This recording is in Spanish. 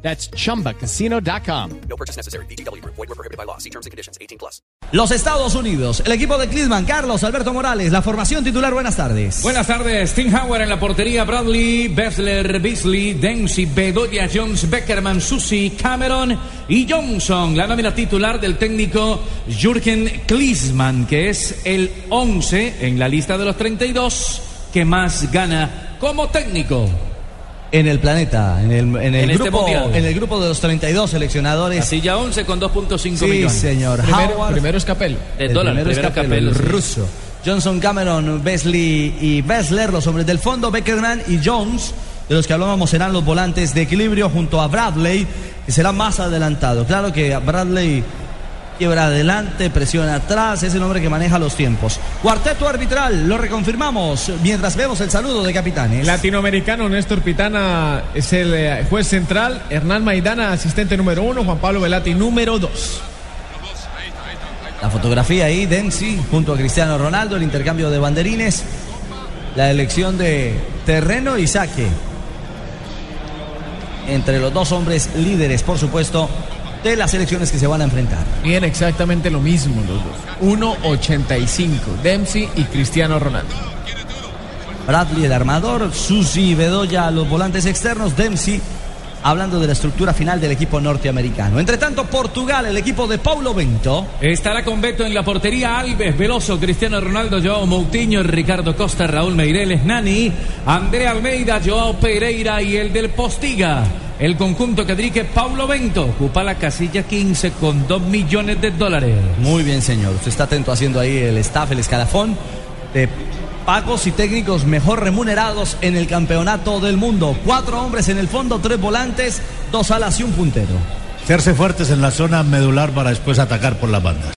That's chumbacasino.com. No purchase necessary. BGW. Void were prohibited by law. See terms and conditions. 18 plus. Los Estados Unidos, el equipo de Cleveland, Carlos Alberto Morales, la formación titular, buenas tardes. Buenas tardes, Tim Howard en la portería, Bradley, Bessler, Beasley, Dempsey, Bedoya, Jones, Beckerman, Susi, Cameron y Johnson. La nómina titular del técnico Jürgen Klinsmann, que es el 11 en la lista de los 32 que más gana como técnico. En el planeta, en el, en el En este grupo, mundial. en el grupo de los 32 seleccionadores. Silla 11 con 2.5 sí, millones. señor. Primero, Howard, primero es Capello. De el dólar, primero es primero Capello, Capello, el sí. ruso. Johnson, Cameron, Besley y Bessler, los hombres del fondo, Beckerman y Jones, de los que hablábamos serán los volantes de equilibrio junto a Bradley, que será más adelantado. Claro que Bradley quiebra adelante, presiona atrás, es el hombre que maneja los tiempos. Cuarteto arbitral, lo reconfirmamos mientras vemos el saludo de capitanes. Latinoamericano Néstor Pitana es el eh, juez central. Hernán Maidana, asistente número uno. Juan Pablo Velati, número dos. La fotografía ahí, Dempsey, junto a Cristiano Ronaldo, el intercambio de banderines, la elección de terreno y saque. Entre los dos hombres líderes, por supuesto, de las elecciones que se van a enfrentar. Bien, exactamente lo mismo los dos. 1.85. Dempsey y Cristiano Ronaldo. Bradley, el armador, Susi y Bedoya, los volantes externos, Dempsey, hablando de la estructura final del equipo norteamericano. Entre tanto, Portugal, el equipo de Paulo Bento. Estará con Beto en la portería Alves, Veloso, Cristiano Ronaldo, Joao Moutinho, Ricardo Costa, Raúl Meireles, Nani, Andrea Almeida, Joao Pereira y el del Postiga. El conjunto que dirige Paulo Bento ocupa la casilla 15 con 2 millones de dólares. Muy bien, señor. Usted está atento haciendo ahí el staff, el escalafón de pagos y técnicos mejor remunerados en el campeonato del mundo. Cuatro hombres en el fondo, tres volantes, dos alas y un puntero. Hacerse fuertes en la zona medular para después atacar por las bandas.